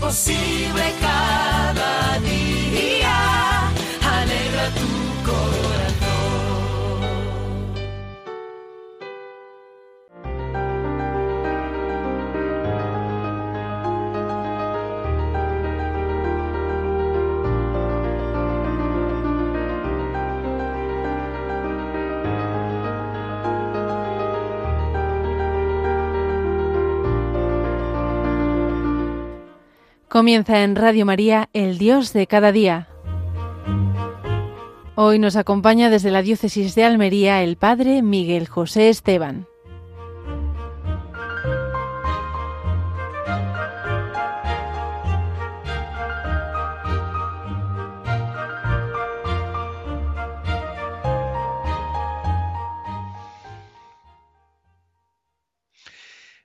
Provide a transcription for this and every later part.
posible cada Comienza en Radio María, el Dios de cada día. Hoy nos acompaña desde la diócesis de Almería el Padre Miguel José Esteban.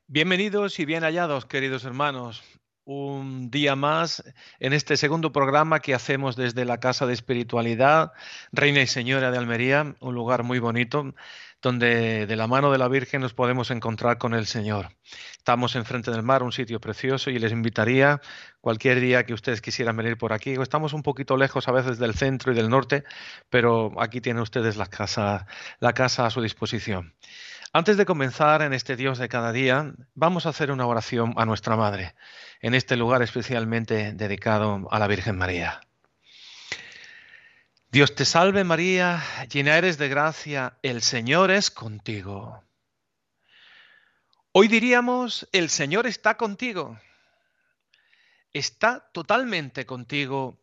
Bienvenidos y bien hallados, queridos hermanos. Un día más en este segundo programa que hacemos desde la Casa de Espiritualidad, Reina y Señora de Almería, un lugar muy bonito donde de la mano de la Virgen nos podemos encontrar con el Señor. Estamos enfrente del mar, un sitio precioso, y les invitaría cualquier día que ustedes quisieran venir por aquí. Estamos un poquito lejos a veces del centro y del norte, pero aquí tienen ustedes la casa, la casa a su disposición. Antes de comenzar en este Dios de cada día, vamos a hacer una oración a nuestra Madre, en este lugar especialmente dedicado a la Virgen María. Dios te salve María, llena eres de gracia, el Señor es contigo. Hoy diríamos, el Señor está contigo. Está totalmente contigo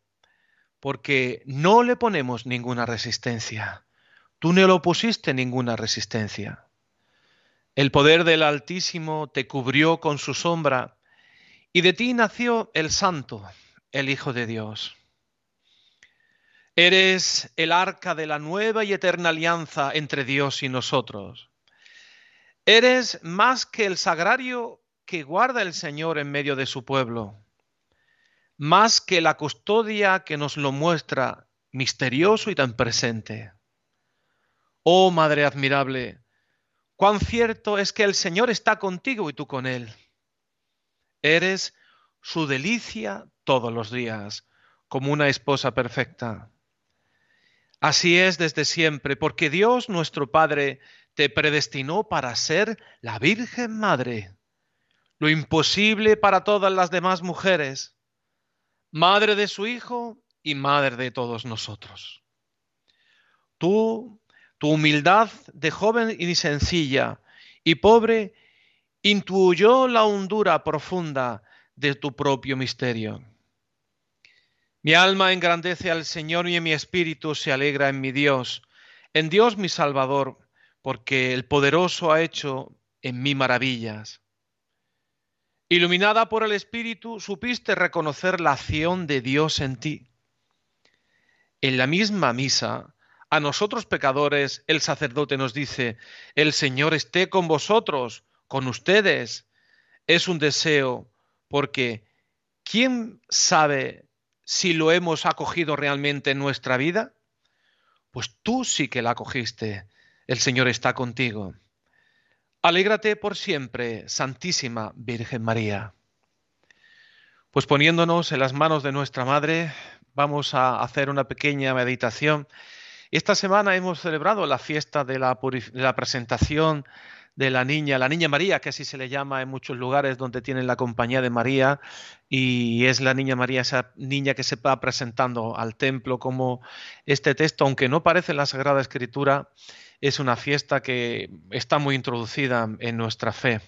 porque no le ponemos ninguna resistencia. Tú no le opusiste ninguna resistencia. El poder del Altísimo te cubrió con su sombra, y de ti nació el Santo, el Hijo de Dios. Eres el arca de la nueva y eterna alianza entre Dios y nosotros. Eres más que el sagrario que guarda el Señor en medio de su pueblo, más que la custodia que nos lo muestra misterioso y tan presente. Oh Madre admirable, Cuán cierto es que el Señor está contigo y tú con Él. Eres su delicia todos los días, como una esposa perfecta. Así es desde siempre, porque Dios nuestro Padre te predestinó para ser la Virgen Madre, lo imposible para todas las demás mujeres, madre de su Hijo y madre de todos nosotros. Tú tu humildad de joven y sencilla y pobre intuyó la hondura profunda de tu propio misterio. Mi alma engrandece al Señor y mi espíritu se alegra en mi Dios, en Dios mi Salvador, porque el poderoso ha hecho en mí maravillas. Iluminada por el Espíritu, supiste reconocer la acción de Dios en ti. En la misma misa, a nosotros pecadores, el sacerdote nos dice, el Señor esté con vosotros, con ustedes. Es un deseo, porque ¿quién sabe si lo hemos acogido realmente en nuestra vida? Pues tú sí que la acogiste. El Señor está contigo. Alégrate por siempre, Santísima Virgen María. Pues poniéndonos en las manos de nuestra Madre, vamos a hacer una pequeña meditación esta semana hemos celebrado la fiesta de la, presentación de la niña, la niña María, que así se le llama en muchos lugares donde tienen la compañía de María, y es la niña María, esa niña que se va presentando al templo como este texto, aunque no parece en la Sagrada Escritura, es una fiesta que está muy introducida en nuestra fe.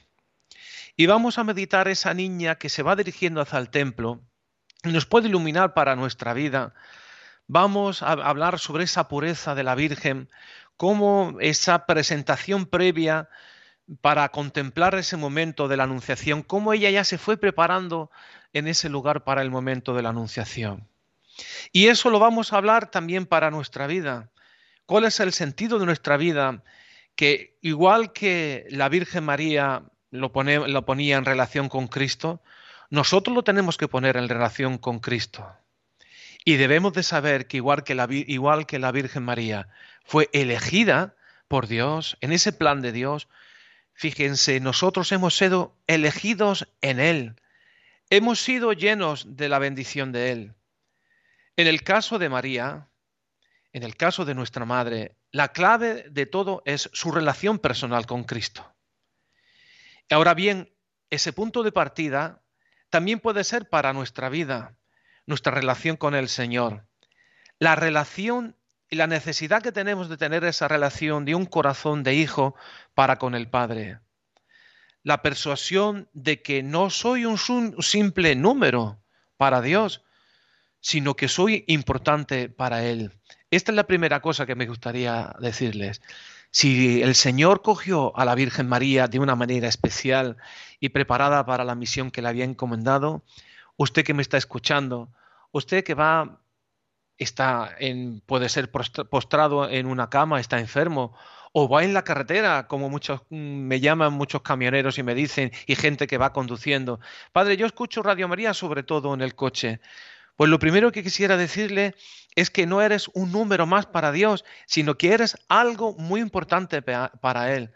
Y vamos a meditar esa niña que se va dirigiendo hacia el templo y nos puede iluminar para nuestra vida vamos a hablar sobre esa pureza de la Virgen, cómo esa presentación previa para contemplar ese momento de la Anunciación, cómo ella ya se fue preparando en ese lugar para el momento de la Anunciación. Y eso lo vamos a hablar también para nuestra vida. ¿Cuál es el sentido de nuestra vida? Que igual que la Virgen María lo, lo ponía en relación con Cristo, nosotros lo tenemos que poner en relación con Cristo. Y debemos de saber que igual que la, igual que la Virgen María fue elegida por Dios, en ese plan de Dios, fíjense, nosotros hemos sido elegidos en Él, hemos sido llenos de la bendición de Él. En el caso de María, en el caso de nuestra madre, la clave de todo es su relación personal con Cristo. Ahora bien, ese punto de partida también puede ser para nuestra vida, nuestra relación con el Señor. La relación y la necesidad que tenemos de tener esa relación de un corazón de hijo para con el Padre. La persuasión de que no soy un simple número para Dios, sino que soy importante para Él. Esta es la primera cosa que me gustaría decirles. Si el Señor cogió a la Virgen María de una manera especial y preparada para la misión que le había encomendado, usted que me está escuchando, usted que va, está en, puede ser postrado en una cama, está enfermo, o va en la carretera, como muchos mm, me llaman muchos camioneros y me dicen, y gente que va conduciendo. Padre, yo escucho Radio María sobre todo en el coche. Pues lo primero que quisiera decirle es que no eres un número más para Dios, sino que eres algo muy importante para Él.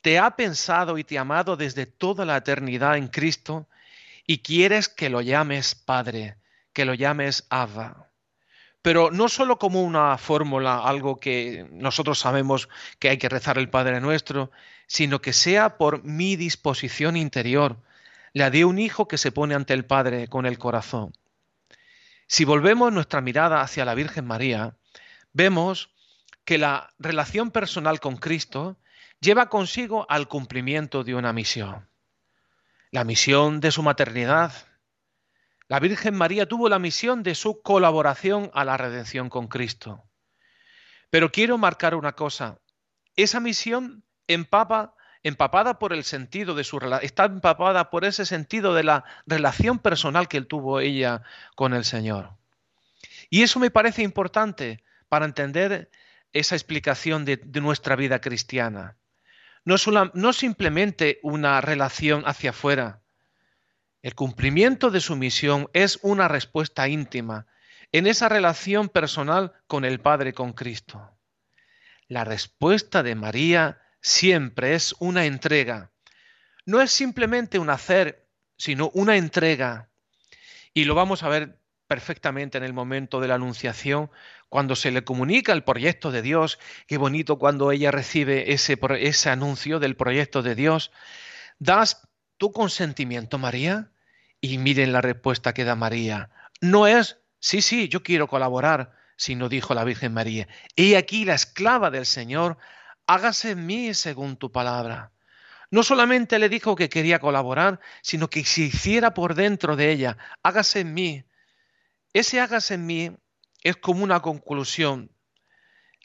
Te ha pensado y te ha amado desde toda la eternidad en Cristo y quieres que lo llames Padre, que lo llames Abba. Pero no solo como una fórmula, algo que nosotros sabemos que hay que rezar el Padre nuestro, sino que sea por mi disposición interior, la de un hijo que se pone ante el Padre con el corazón. Si volvemos nuestra mirada hacia la Virgen María, vemos que la relación personal con Cristo lleva consigo al cumplimiento de una misión. La misión de su maternidad. La Virgen María tuvo la misión de su colaboración a la redención con Cristo. Pero quiero marcar una cosa. Esa misión empapa, empapada por el sentido de su está empapada por ese sentido de la relación personal que tuvo ella con el Señor. Y eso me parece importante para entender esa explicación de, nuestra vida cristiana. No, no simplemente una relación hacia afuera. El cumplimiento de su misión es una respuesta íntima en esa relación personal con el Padre, con Cristo. La respuesta de María siempre es una entrega. No es simplemente un hacer, sino una entrega. Y lo vamos a ver perfectamente en el momento de la anunciación, cuando se le comunica el proyecto de Dios. Qué bonito cuando ella recibe ese, ese anuncio del proyecto de Dios. ¿Das tu consentimiento, María? Y miren la respuesta que da María. No es, sí, sí, yo quiero colaborar, sino dijo la Virgen María. He aquí la esclava del Señor, hágase en mí según tu palabra. No solamente le dijo que quería colaborar, sino que se hiciera por dentro de ella, hágase en mí ese hágase en mí es como una conclusión,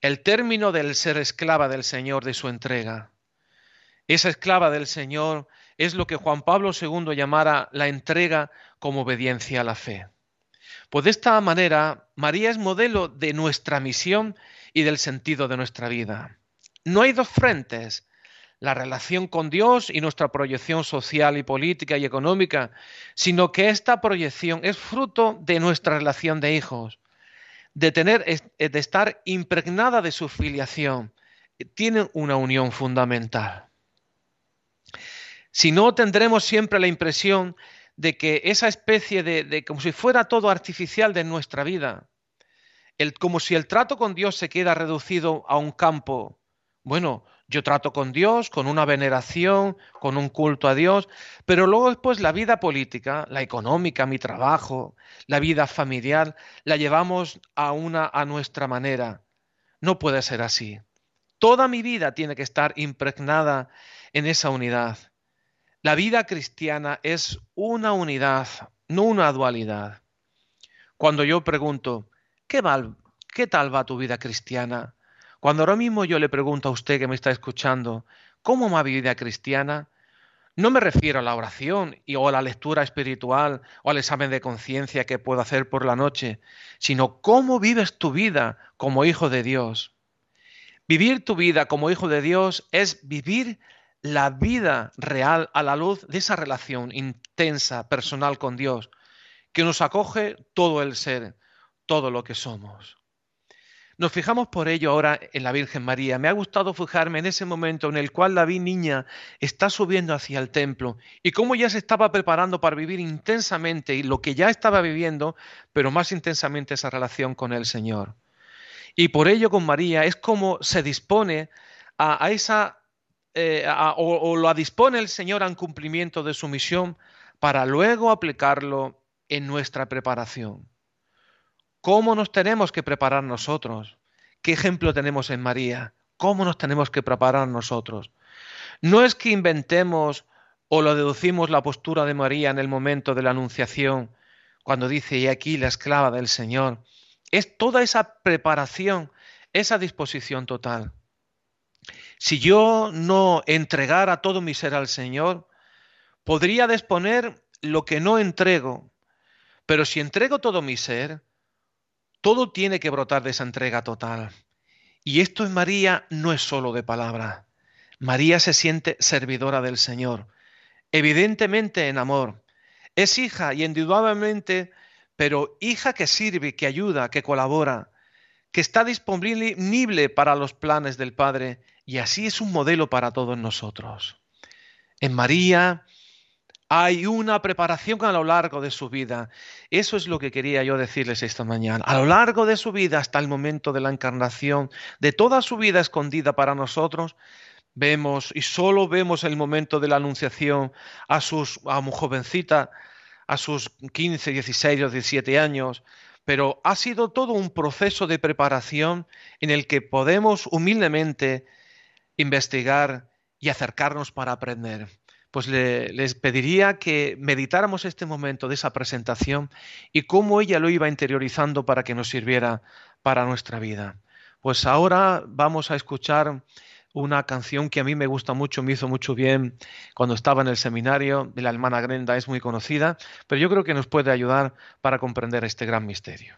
el término del ser esclava del Señor, de su entrega. Esa esclava del Señor es lo que Juan Pablo II llamara la entrega como obediencia a la fe. Pues de esta manera, María es modelo de nuestra misión y del sentido de nuestra vida. No hay dos frentes, la relación con Dios y nuestra proyección social y política y económica, sino que esta proyección es fruto de nuestra relación de hijos, de tener eh, de estar impregnada de su filiación. Tienen una unión fundamental. Si no, tendremos siempre la impresión de que esa especie de, de como si fuera todo artificial de nuestra vida, el, como si el trato con Dios se queda reducido a un campo. Bueno, yo trato con Dios, con una veneración, con un culto a Dios, pero luego después la vida política, la económica, mi trabajo, la vida familiar, la llevamos a una a nuestra manera. No puede ser así. Toda mi vida tiene que estar impregnada en esa unidad. La vida cristiana es una unidad, no una dualidad. Cuando yo pregunto, ¿qué, ¿qué tal va tu vida cristiana? Cuando ahora mismo yo le pregunto a usted que me está escuchando, ¿cómo mi vida cristiana? No me refiero a la oración y, o a la lectura espiritual o al examen de conciencia que puedo hacer por la noche, sino cómo vives tu vida como hijo de Dios. Vivir tu vida como hijo de Dios es vivir la vida real a la luz de esa relación intensa, personal con Dios, que nos acoge todo el ser, todo lo que somos. Nos fijamos por ello ahora en la Virgen María. Me ha gustado fijarme en ese momento en el cual la vi niña está subiendo hacia el templo y cómo ya se estaba preparando para vivir intensamente y lo que ya estaba viviendo, pero más intensamente esa relación con el Señor. Y por ello con María es como se dispone a, esa, eh, o, o lo dispone el Señor al cumplimiento de su misión para luego aplicarlo en nuestra preparación. ¿Cómo nos tenemos que preparar nosotros? ¿Qué ejemplo tenemos en María? ¿Cómo nos tenemos que preparar nosotros? No es que inventemos o lo deducimos la postura de María en el momento de la anunciación, cuando dice, y aquí la esclava del Señor. Es toda esa preparación, esa disposición total. Si yo no entregara todo mi ser al Señor, podría disponer lo que no entrego, pero si entrego todo mi ser, todo tiene que brotar de esa entrega total. Y esto en María no es solo de palabra. María se siente servidora del Señor, evidentemente en amor. Es hija y indudablemente, pero hija que sirve, que ayuda, que colabora, que está disponible para los planes del Padre y así es un modelo para todos nosotros. En María hay una preparación a lo largo de su vida. Eso es lo que quería yo decirles esta mañana. A lo largo de su vida, hasta el momento de la encarnación, de toda su vida escondida para nosotros, vemos y solo vemos el momento de la anunciación a sus a jovencita, a sus 15, 16 o 17 años, pero ha sido todo un proceso de preparación en el que podemos humildemente investigar y acercarnos para aprender pues les pediría que meditáramos este momento de esa presentación y cómo ella lo iba interiorizando para que nos sirviera para nuestra vida. Pues ahora vamos a escuchar una canción que a mí me gusta mucho, me hizo mucho bien cuando estaba en el seminario de la hermana Grenda, es muy conocida, pero yo creo que nos puede ayudar para comprender este gran misterio.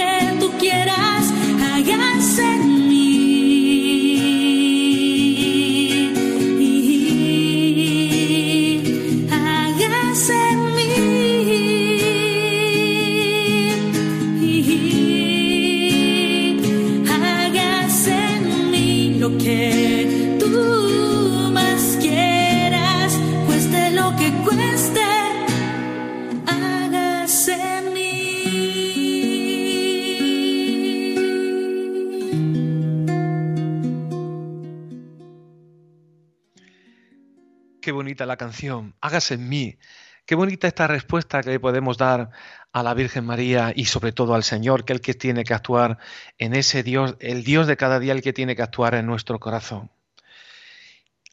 bonita la canción, hágase en mí. Qué bonita esta respuesta que le podemos dar a la Virgen María y sobre todo al Señor, que es el que tiene que actuar en ese Dios, el Dios de cada día, el que tiene que actuar en nuestro corazón.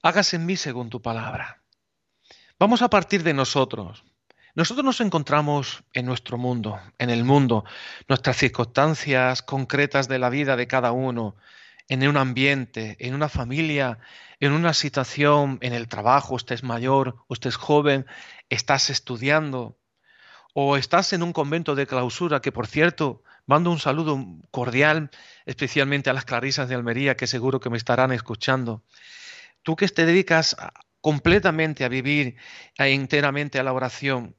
Hágase en mí según tu palabra. Vamos a partir de nosotros. Nosotros nos encontramos en nuestro mundo, en el mundo, nuestras circunstancias concretas de la vida de cada uno, en un ambiente, en una familia, en una situación, en el trabajo, usted es mayor, usted es joven, estás estudiando o estás en un convento de clausura, que por cierto, mando un saludo cordial, especialmente a las clarisas de Almería, que seguro que me estarán escuchando. Tú que te dedicas completamente a vivir enteramente a la oración,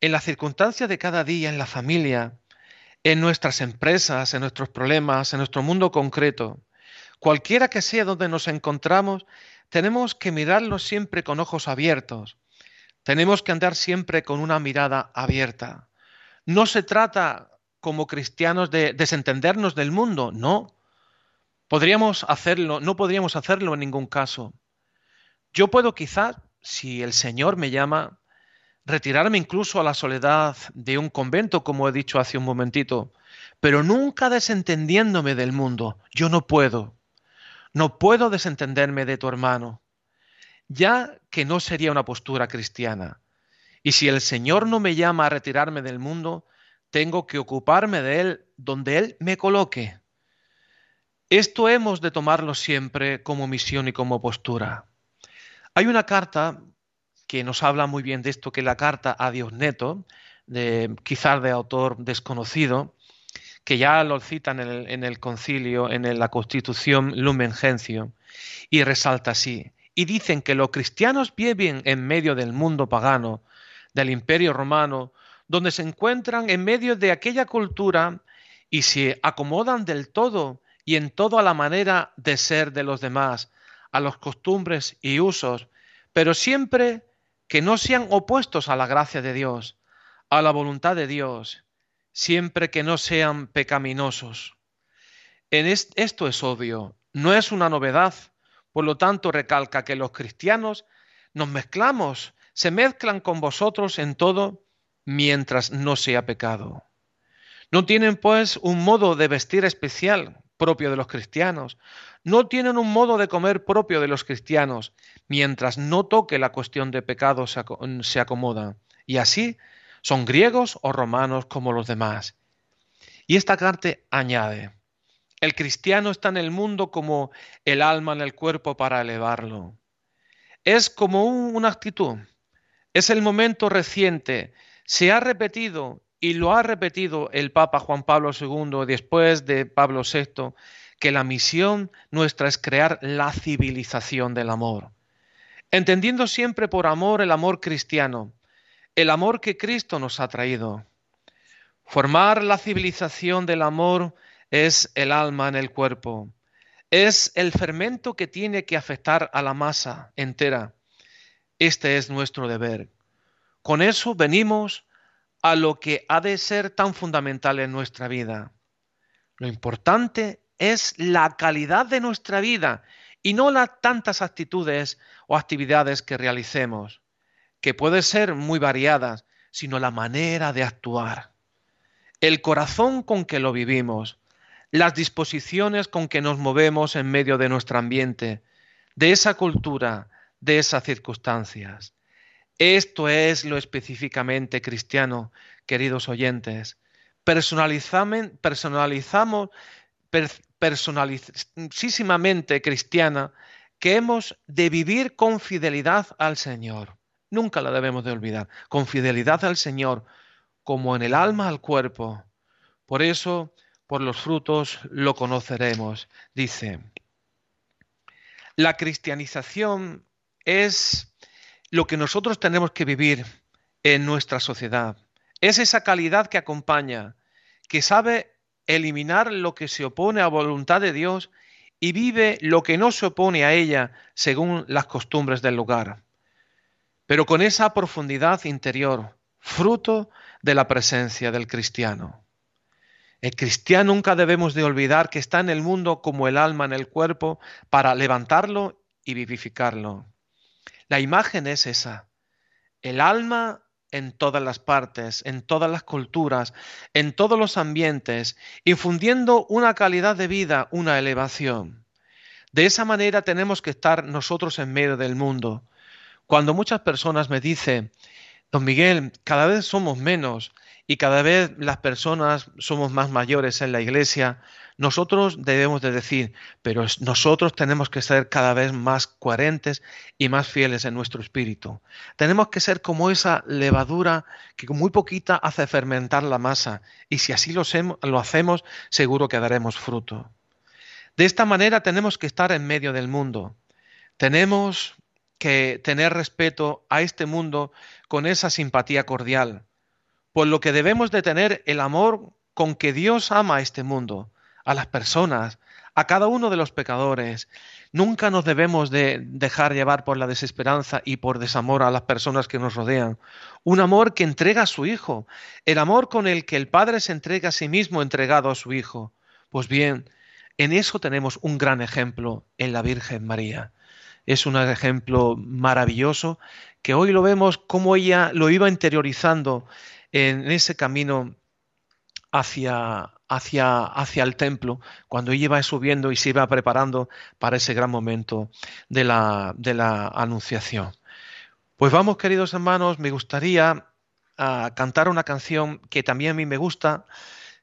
en las circunstancias de cada día, en la familia, en nuestras empresas, en nuestros problemas, en nuestro mundo concreto, cualquiera que sea donde nos encontramos, tenemos que mirarlo siempre con ojos abiertos. Tenemos que andar siempre con una mirada abierta. No se trata como cristianos de desentendernos del mundo, no. Podríamos hacerlo, no podríamos hacerlo en ningún caso. Yo puedo quizás, si el Señor me llama, retirarme incluso a la soledad de un convento, como he dicho hace un momentito, pero nunca desentendiéndome del mundo. Yo no puedo. No puedo desentenderme de tu hermano, ya que no sería una postura cristiana. Y si el Señor no me llama a retirarme del mundo, tengo que ocuparme de Él donde Él me coloque. Esto hemos de tomarlo siempre como misión y como postura. Hay una carta que nos habla muy bien de esto, que es la carta a Dios Neto, quizás de autor desconocido, que ya lo citan en el, concilio, en la constitución Lumen Gentium, y resalta así. Y dicen que los cristianos viven en medio del mundo pagano, del imperio romano, donde se encuentran en medio de aquella cultura y se acomodan del todo y en todo a la manera de ser de los demás, a los costumbres y usos, pero siempre que no sean opuestos a la gracia de Dios, a la voluntad de Dios, siempre que no sean pecaminosos. En esto es obvio, no es una novedad, por lo tanto recalca que los cristianos nos mezclamos, se mezclan con vosotros en todo mientras no sea pecado. No tienen pues un modo de vestir especial propio de los cristianos, no tienen un modo de comer propio de los cristianos, mientras no toque la cuestión de pecado se, acomoda. Y así son griegos o romanos como los demás. Y esta carta añade, el cristiano está en el mundo como el alma en el cuerpo para elevarlo. Es como una actitud, es el momento reciente, se ha repetido y lo ha repetido el Papa Juan Pablo II después de Pablo VI, que la misión nuestra es crear la civilización del amor, entendiendo siempre por amor el amor cristiano, el amor que Cristo nos ha traído. Formar la civilización del amor es el alma en el cuerpo, es el fermento que tiene que afectar a la masa entera. Este es nuestro deber. Con eso venimos a lo que ha de ser tan fundamental en nuestra vida. Lo importante es la calidad de nuestra vida y no las tantas actitudes o actividades que realicemos que puede ser muy variadas, sino la manera de actuar, el corazón con que lo vivimos, las disposiciones con que nos movemos en medio de nuestro ambiente, de esa cultura, de esas circunstancias. Esto es lo específicamente cristiano, queridos oyentes. Personalizamos, personalísimamente cristiana que hemos de vivir con fidelidad al Señor. Nunca la debemos de olvidar. Con fidelidad al Señor, como en el alma al cuerpo. Por eso, por los frutos lo conoceremos. Dice, la cristianización es lo que nosotros tenemos que vivir en nuestra sociedad. Es esa calidad que acompaña, que sabe eliminar lo que se opone a voluntad de Dios y vive lo que no se opone a ella según las costumbres del lugar pero con esa profundidad interior, fruto de la presencia del cristiano. El cristiano nunca debemos de olvidar que está en el mundo como el alma en el cuerpo para levantarlo y vivificarlo. La imagen es esa. El alma en todas las partes, en todas las culturas, en todos los ambientes, infundiendo una calidad de vida, una elevación. De esa manera tenemos que estar nosotros en medio del mundo, cuando muchas personas me dicen, don Miguel, cada vez somos menos y cada vez las personas somos más mayores en la iglesia, nosotros debemos de decir, pero nosotros tenemos que ser cada vez más coherentes y más fieles en nuestro espíritu. Tenemos que ser como esa levadura que muy poquita hace fermentar la masa y si así lo hacemos, seguro que daremos fruto. De esta manera tenemos que estar en medio del mundo. Tenemos que tener respeto a este mundo con esa simpatía cordial, por lo que debemos de tener el amor con que Dios ama a este mundo, a las personas, a cada uno de los pecadores. Nunca nos debemos de dejar llevar por la desesperanza y por desamor a las personas que nos rodean. Un amor que entrega a su Hijo, el amor con el que el Padre se entrega a sí mismo entregado a su Hijo. Pues bien, en eso tenemos un gran ejemplo en la Virgen María. Es un ejemplo maravilloso que hoy lo vemos como ella lo iba interiorizando en ese camino hacia, hacia, hacia el templo, cuando ella iba subiendo y se iba preparando para ese gran momento de la, de la anunciación. Pues vamos, queridos hermanos, me gustaría ah, cantar una canción que también a mí me gusta,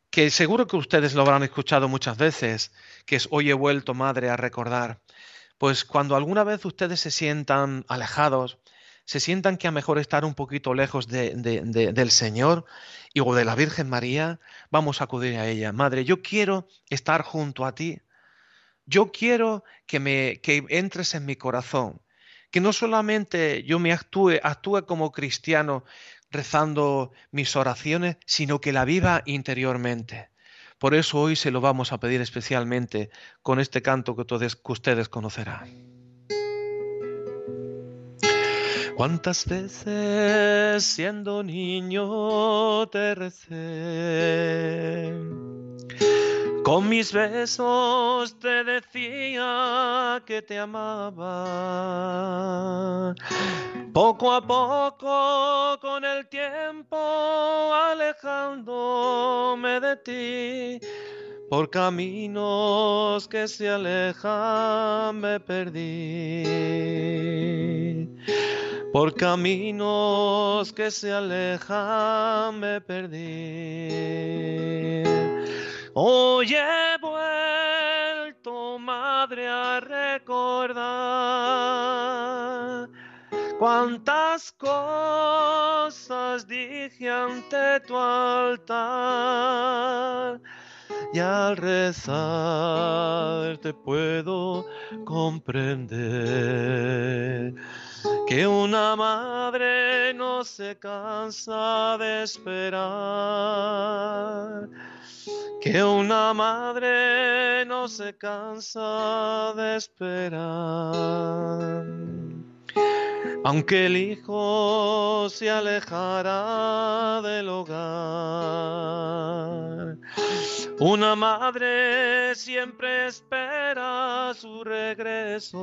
que seguro que ustedes lo habrán escuchado muchas veces, que es Hoy he vuelto, madre, a recordar. Pues cuando alguna vez ustedes se sientan alejados, se sientan que a mejor estar un poquito lejos de, del Señor y o de la Virgen María, vamos a acudir a ella. Madre, yo quiero estar junto a ti. Yo quiero que me que entres en mi corazón, que no solamente yo me actúe, actúe como cristiano rezando mis oraciones, sino que la viva interiormente. Por eso hoy se lo vamos a pedir especialmente con este canto que, todos, ustedes conocerán. ¿Cuántas veces siendo niño te recé? Con mis besos te decía que te amaba. Poco a poco con el tiempo alejándome de ti. Por caminos que se alejan me perdí. Por caminos que se alejan me perdí. Hoy he vuelto, madre, a recordar cuántas cosas dije ante tu altar. Y al rezar te puedo comprender que una madre no se cansa de esperar, que una madre no se cansa de esperar. Aunque el hijo se alejara del hogar, una madre siempre espera su regreso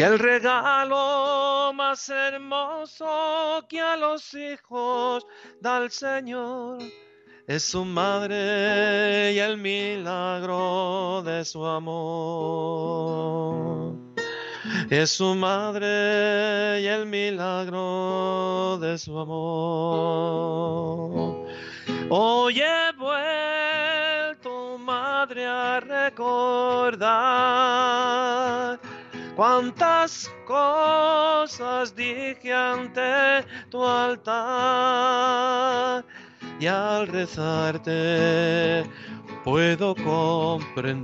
que el regalo más hermoso que a los hijos da el Señor es su madre y el milagro de su amor. Es su madre y el milagro de su amor. Hoy he vuelto, madre, a recordar cuántas cosas dije ante tu altar y al rezarte puedo comprender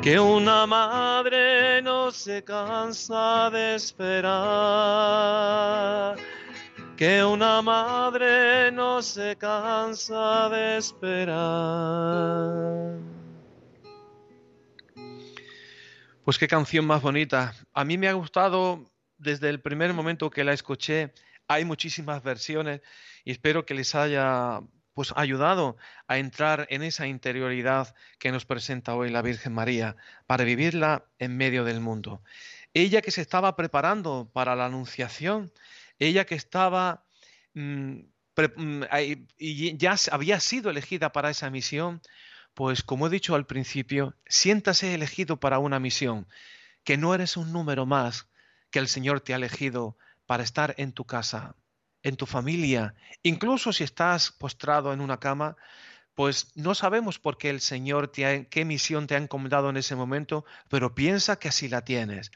que una madre no se cansa de esperar, que una madre no se cansa de esperar. Pues qué canción más bonita. A mí me ha gustado desde el primer momento que la escuché. Hay muchísimas versiones y espero que les haya pues ayudado a entrar en esa interioridad que nos presenta hoy la Virgen María para vivirla en medio del mundo. Ella que se estaba preparando para la anunciación, ella que estaba mm, mm, y ya había sido elegida para esa misión, pues como he dicho al principio, siéntase elegido para una misión, que no eres un número más, que el Señor te ha elegido para estar en tu casa, en tu familia, incluso si estás postrado en una cama, pues no sabemos por qué el Señor te qué misión te ha encomendado en ese momento, pero piensa que así la tienes.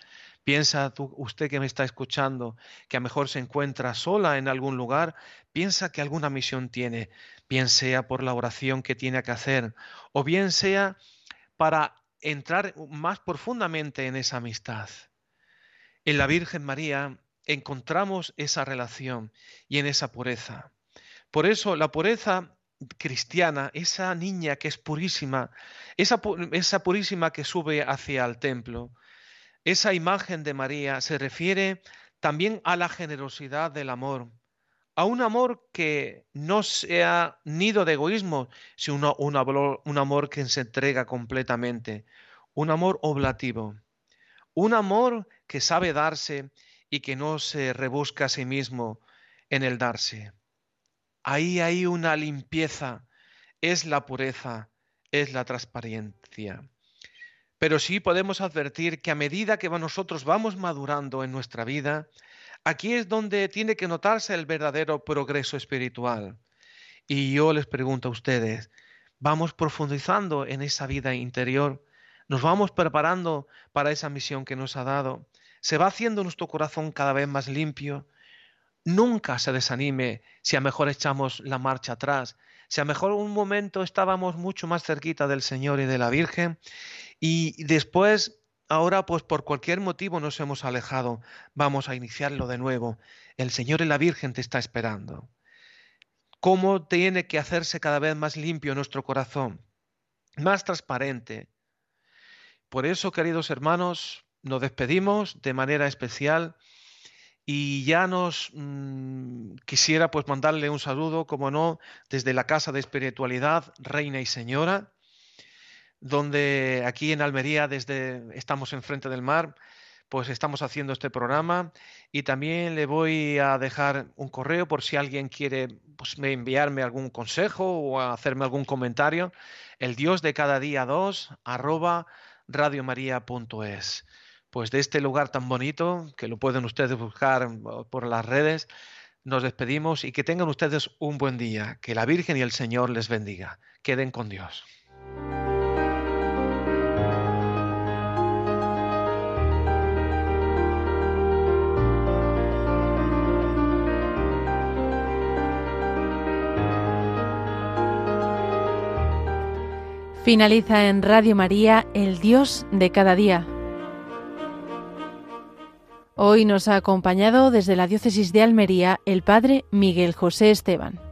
Piensa usted que me está escuchando, que a lo mejor se encuentra sola en algún lugar, piensa que alguna misión tiene, bien sea por la oración que tiene que hacer, o bien sea para entrar más profundamente en esa amistad. En la Virgen María encontramos esa relación y en esa pureza. Por eso la pureza cristiana, esa niña que es purísima, esa, esa purísima que sube hacia el templo, esa imagen de María se refiere también a la generosidad del amor, a un amor que no sea nido de egoísmo, sino un, amor que se entrega completamente, un amor oblativo, un amor que sabe darse y que no se rebusca a sí mismo en el darse. Ahí hay una limpieza, es la pureza, es la transparencia. Pero sí podemos advertir que a medida que nosotros vamos madurando en nuestra vida, aquí es donde tiene que notarse el verdadero progreso espiritual. Y yo les pregunto a ustedes, ¿vamos profundizando en esa vida interior? ¿Nos vamos preparando para esa misión que nos ha dado? ¿Se va haciendo nuestro corazón cada vez más limpio? Nunca se desanime si a mejor echamos la marcha atrás, si a mejor un momento estábamos mucho más cerquita del Señor y de la Virgen y después, ahora pues por cualquier motivo nos hemos alejado, vamos a iniciarlo de nuevo. El Señor y la Virgen te está esperando. ¿Cómo tiene que hacerse cada vez más limpio nuestro corazón? Más transparente. Por eso, queridos hermanos, nos despedimos de manera especial y ya nos mm, quisiera pues mandarle un saludo, como no, desde la Casa de Espiritualidad, Reina y Señora, donde aquí en Almería, desde estamos enfrente del mar, pues estamos haciendo este programa y también le voy a dejar un correo por si alguien quiere pues, enviarme algún consejo o hacerme algún comentario, el Dios de cada día 2 arroba radiomaria.es pues de este lugar tan bonito, que lo pueden ustedes buscar por las redes, nos despedimos y que tengan ustedes un buen día. Que la Virgen y el Señor les bendiga. Queden con Dios. Finaliza en Radio María, el Dios de cada día Hoy nos ha acompañado desde la diócesis de Almería el padre Miguel José Esteban.